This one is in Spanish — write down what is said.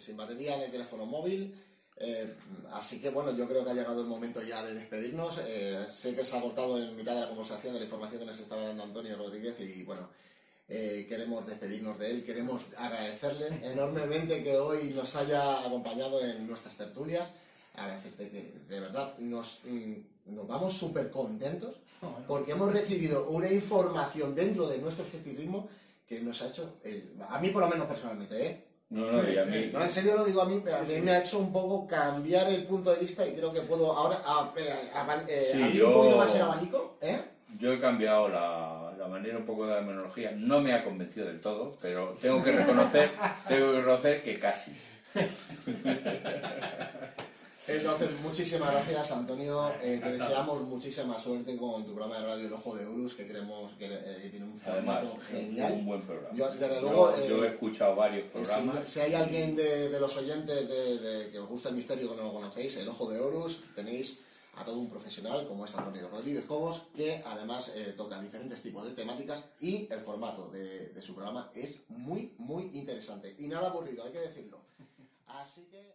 sin batería en el teléfono móvil. Eh, así que bueno, yo creo que ha llegado el momento ya de despedirnos. Eh, sé que se ha cortado en mitad de la conversación de la información que nos estaba dando Antonio Rodríguez y bueno, eh, queremos despedirnos de él, queremos agradecerle enormemente que hoy nos haya acompañado en nuestras tertulias, agradecerte que de verdad nos, mm, nos vamos súper contentos porque hemos recibido una información dentro de nuestro escepticismo que nos ha hecho, a mí por lo menos personalmente, ¿eh? No, no, y a mí. No, en serio lo digo a mí, pero a mí me ha hecho un poco cambiar el punto de vista y creo que puedo ahora a- a- eh, Sí, abrir un yo- poquito más el abanico, ¿eh? Yo he cambiado la, la manera un poco de la terminología. No me ha convencido del todo, pero tengo que reconocer, tengo que reconocer que casi. Entonces, muchísimas gracias, Antonio. Eh, te deseamos muchísima suerte con tu programa de radio El Ojo de Horus, que creemos que eh, tiene un formato genial. un buen programa. Yo, desde Yo- luego, yo, eh, he escuchado varios programas. Si, si hay alguien de, de los oyentes de, de- que os gusta el misterio que no lo conocéis, el Ojo de Horus, tenéis a todo un profesional como es Antonio Rodríguez Cobos, que además eh, toca diferentes tipos de temáticas y el formato de, de su programa es muy, muy interesante. Y nada aburrido, hay que decirlo. Así que...